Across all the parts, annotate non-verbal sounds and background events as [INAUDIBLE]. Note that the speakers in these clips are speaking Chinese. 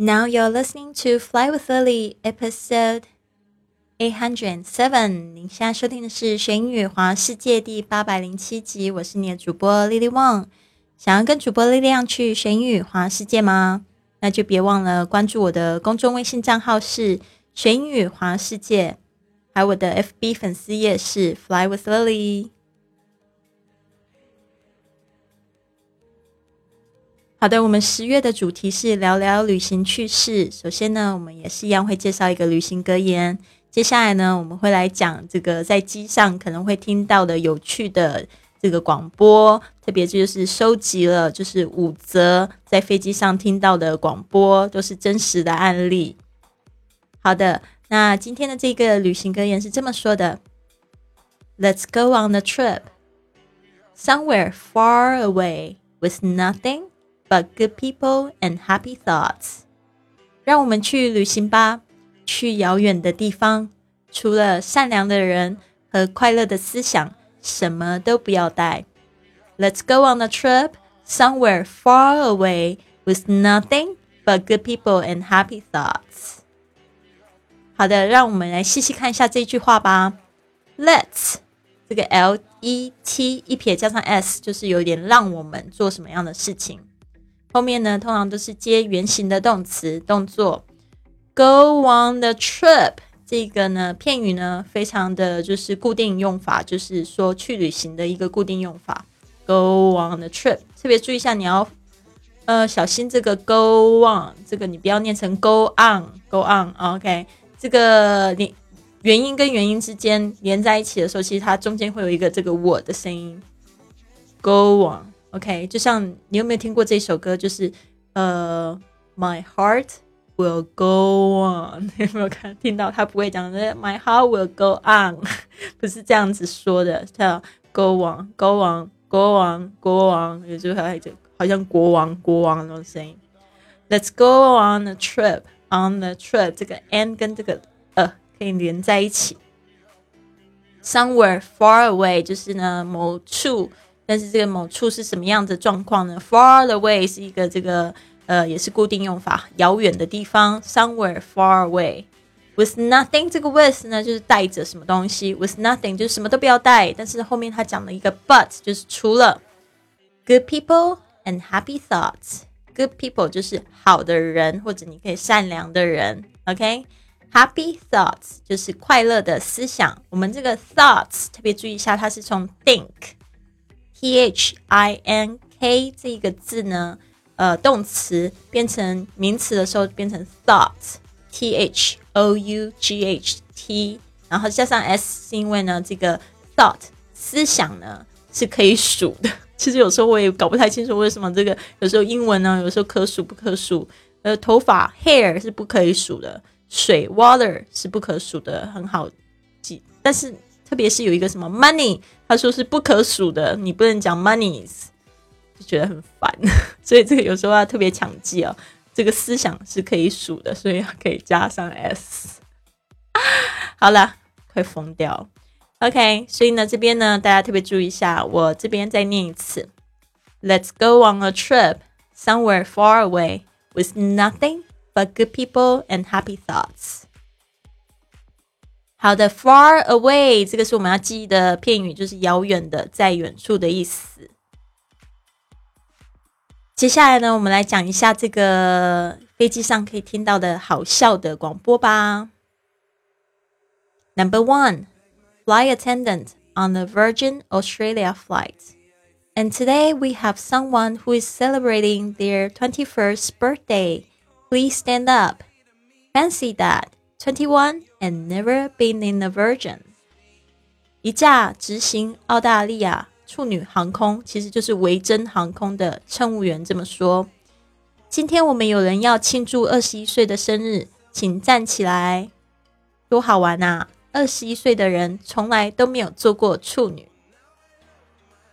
Now you're listening to Fly with Lily, episode eight hundred seven。您现在收听的是《学英语环世界》第八百零七集。我是你的主播 Lily Wang。想要跟主播力量去学英语环世界吗？那就别忘了关注我的公众微信账号是“学英语环世界”，还有我的 FB 粉丝页是 “Fly with Lily”。好的，我们十月的主题是聊聊旅行趣事。首先呢，我们也是一样会介绍一个旅行格言。接下来呢，我们会来讲这个在机上可能会听到的有趣的这个广播，特别就是收集了就是五则在飞机上听到的广播，都是真实的案例。好的，那今天的这个旅行格言是这么说的：Let's go on a trip somewhere far away with nothing. But good people and happy thoughts，让我们去旅行吧，去遥远的地方，除了善良的人和快乐的思想，什么都不要带。Let's go on a trip somewhere far away with nothing but good people and happy thoughts。好的，让我们来细细看一下这句话吧。Let's 这个 L E T 一撇加上 S，就是有点让我们做什么样的事情。 后面呢，通常都是接原形的动词动作。Go on the trip，这个呢片语呢，非常的就是固定用法，就是说去旅行的一个固定用法。Go on the trip，特别注意一下，你要呃小心这个 go on，这个你不要念成 go on，go on，OK，这个连元音跟元音之间连在一起的时候，其实它中间会有一个这个我的声音。Go on。OK，就像你有没有听过这首歌？就是呃，My heart will go on，有没有看听到？他不会讲的，My heart [LAUGHS] will go on，不是这样子说的，叫 [LAUGHS] Go on，Go on，Go on，Go on，也就还就好像国王国王那种声音。Let's go on a trip，on the trip，这个 n 跟这个呃可以连在一起。Somewhere far away，就是呢某处。 但是这个某处是什么样的状况呢？Far away 是一个这个呃，也是固定用法，遥远的地方，somewhere far away。With nothing 这个 with 呢，就是带着什么东西，with nothing 就是什么都不要带。但是后面他讲了一个 but，就是除了 good people and happy thoughts。Good people 就是好的人，或者你可以善良的人。OK，happy thoughts 就是快乐的思想。我们这个 thoughts 特别注意一下，它是从 think。T H I N K 这个字呢，呃，动词变成名词的时候变成 thought，T H O U G H T，然后加上 S 是因为呢，这个 thought 思想呢是可以数的。[LAUGHS] 其实有时候我也搞不太清楚为什么这个有时候英文呢，有时候可数不可数。呃，头发 hair 是不可以数的，水 water 是不可数的，很好记。但是特别是有一个什么 money。他说是不可数的，你不能讲 monies，就觉得很烦，所以这个有时候要特别强记哦。这个思想是可以数的，所以要可以加上 s。好了，快疯掉。OK，所以呢，这边呢，大家特别注意一下，我这边再念一次：Let's go on a trip somewhere far away with nothing but good people and happy thoughts. 好的，far away 这个是我们要记忆的片语，就是遥远的，在远处的意思。接下来呢，我们来讲一下这个飞机上可以听到的好笑的广播吧。Number one, flight attendant on the Virgin Australia flight. And today we have someone who is celebrating their 21st birthday. Please stand up. Fancy that. 21 and never been in a virgin。一架执行澳大利亚处女航空，其实就是维珍航空的乘务员这么说：“今天我们有人要庆祝二十一岁的生日，请站起来，多好玩啊！二十一岁的人从来都没有做过处女。[LAUGHS] ”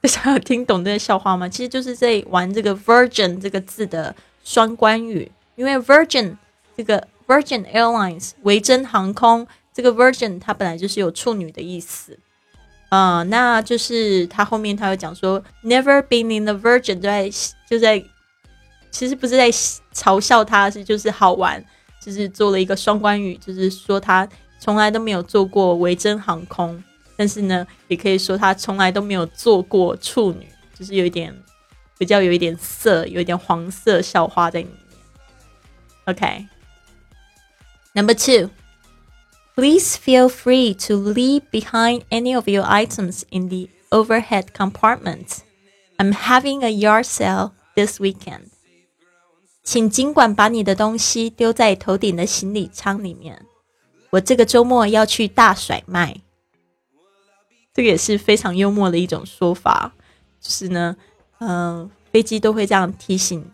大家有听懂这个笑话吗？其实就是在玩这个 “virgin” 这个字的双关语，因为 “virgin” 这个。Virgin Airlines 维珍航空，这个 Virgin 它本来就是有处女的意思，啊，那就是它后面它会讲说 Never been in the Virgin，就在就在其实不是在嘲笑他，是就是好玩，就是做了一个双关语，就是说他从来都没有做过维珍航空，但是呢，也可以说他从来都没有做过处女，就是有一点比较有一点色，有一点黄色校花在里面。OK OK，Number two。Please feel free to leave behind any of your items in the overhead compartment. I'm having a yard sale this weekend. 请尽管把你的东西丢在头顶的行李舱里面。我这个周末要去大甩卖。这个也是非常幽默的一种说法，就是呢，嗯，飞机都会这样提醒，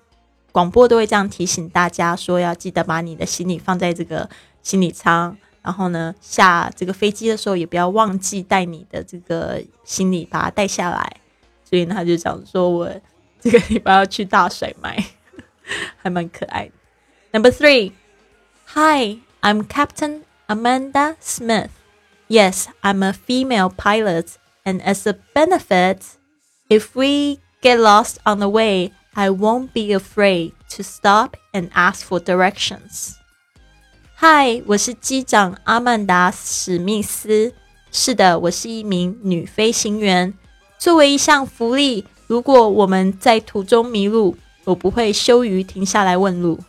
广播都会这样提醒大家说，要记得把你的行李放在这个行李舱。然后呢，下这个飞机的时候也不要忘记带你的这个行李，把它带下来。所以呢，他就讲说我这个礼拜要去大甩卖，还蛮可爱的。Number three, [LAUGHS] Hi, I'm Captain Amanda Smith. Yes, I'm a female pilot, and as a benefit, if we get lost on the way, I won't be afraid to stop and ask for directions. 嗨，我是机长阿曼达·史密斯。是的，我是一名女飞行员。作为一项福利，如果我们在途中迷路，我不会羞于停下来问路。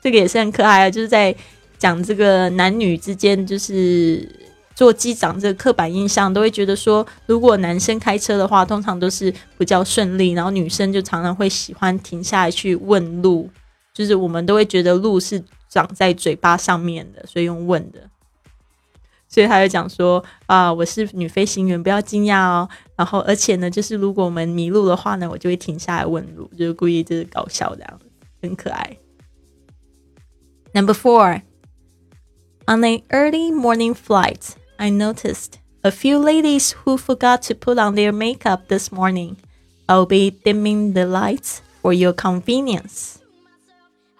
这个也是很可爱啊，就是在讲这个男女之间，就是做机长这个刻板印象，都会觉得说，如果男生开车的话，通常都是比较顺利，然后女生就常常会喜欢停下来去问路，就是我们都会觉得路是。长在嘴巴上面的，所以用问的。所以他就讲说啊，我是女飞行员，不要惊讶哦。然后，而且呢，就是如果我们迷路的话呢，我就会停下来问路，就是故意就是搞笑这样子，很可爱。Number four, on an early morning flight, I noticed a few ladies who forgot to put on their makeup this morning. I'll be dimming the lights for your convenience.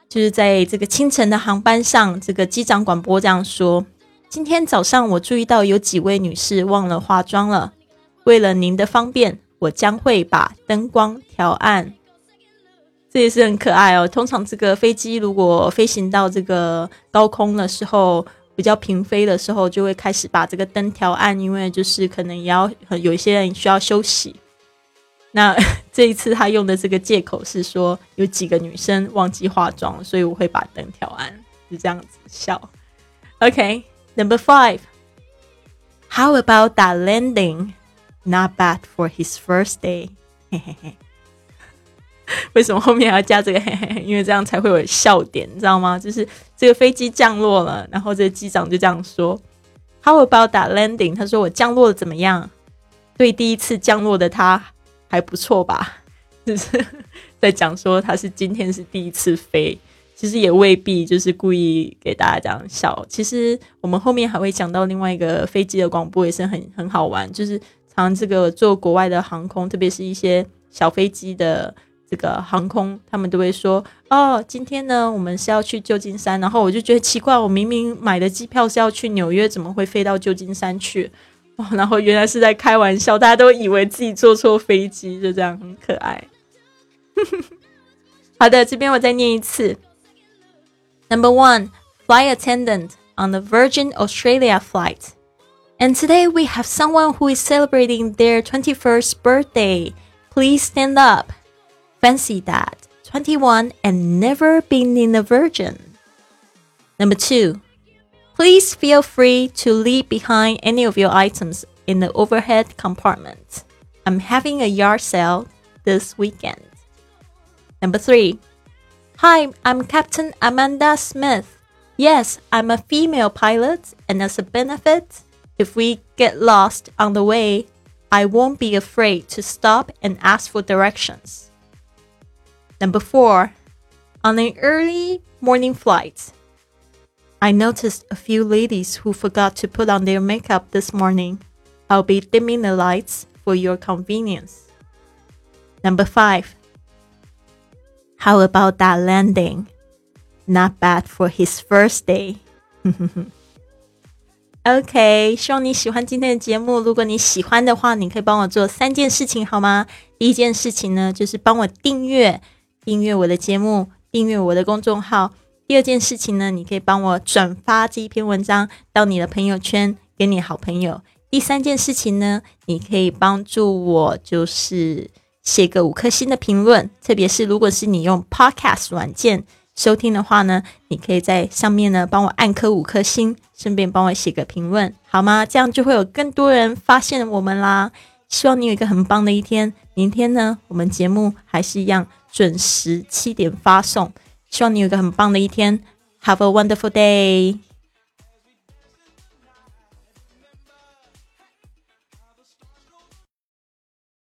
就是在这个清晨的航班上，这个机长广播这样说：“今天早上我注意到有几位女士忘了化妆了。为了您的方便，我将会把灯光调暗。”这也是很可爱哦。通常这个飞机如果飞行到这个高空的时候，比较平飞的时候，就会开始把这个灯调暗，因为就是可能也要有一些人需要休息。那 [LAUGHS] 这一次他用的这个借口是说有几个女生忘记化妆，所以我会把灯调暗，是这样子笑。OK，Number five，How about that landing? Not bad for his first day。嘿嘿嘿，[LAUGHS] 为什么后面还要加这个 [LAUGHS] 嘿嘿嘿？因为这样才会有笑点，你知道吗？就是这个飞机降落了，然后这个机长就这样说：“How about landing？” 他说：“我降落的怎么样？”对第一次降落的他。还不错吧，[LAUGHS] 就是在讲说他是今天是第一次飞，其实也未必就是故意给大家这样笑。其实我们后面还会讲到另外一个飞机的广播也是很很好玩，就是常这个做国外的航空，特别是一些小飞机的这个航空，他们都会说哦，今天呢我们是要去旧金山，然后我就觉得奇怪，我明明买的机票是要去纽约，怎么会飞到旧金山去？哦，然后原来是在开玩笑，大家都以为自己坐错飞机，就这样很可爱。好的，这边我再念一次。Number one, flight attendant on the Virgin Australia flight. And today we have someone who is celebrating their 21st birthday. Please stand up. Fancy that. 21 and never been in a Virgin. Number two, Please feel free to leave behind any of your items in the overhead compartment. I'm having a yard sale this weekend. Number three. Hi, I'm Captain Amanda Smith. Yes, I'm a female pilot, and as a benefit, if we get lost on the way, I won't be afraid to stop and ask for directions. Number four. On an early morning flight, I noticed a few ladies who forgot to put on their makeup this morning. I'll be dimming the lights for your convenience. Number 5. How about that landing? Not bad for his first day. [LAUGHS] OK，希望你喜欢今天的节目。如果你喜欢的话，你可以帮我做三件事情好吗？第一件事情呢，就是帮我订阅 订阅我的节目，订阅我的公众号。第二件事情呢，你可以帮我转发这一篇文章到你的朋友圈，给你好朋友。第三件事情呢，你可以帮助我，就是写个五颗星的评论。特别是如果是你用 Podcast 软件收听的话呢，你可以在上面呢帮我按颗五颗星，顺便帮我写个评论，好吗？这样就会有更多人发现我们啦。希望你有一个很棒的一天。明天呢，我们节目还是一样准时七点发送。希望你有个很棒的一天，Have a wonderful day。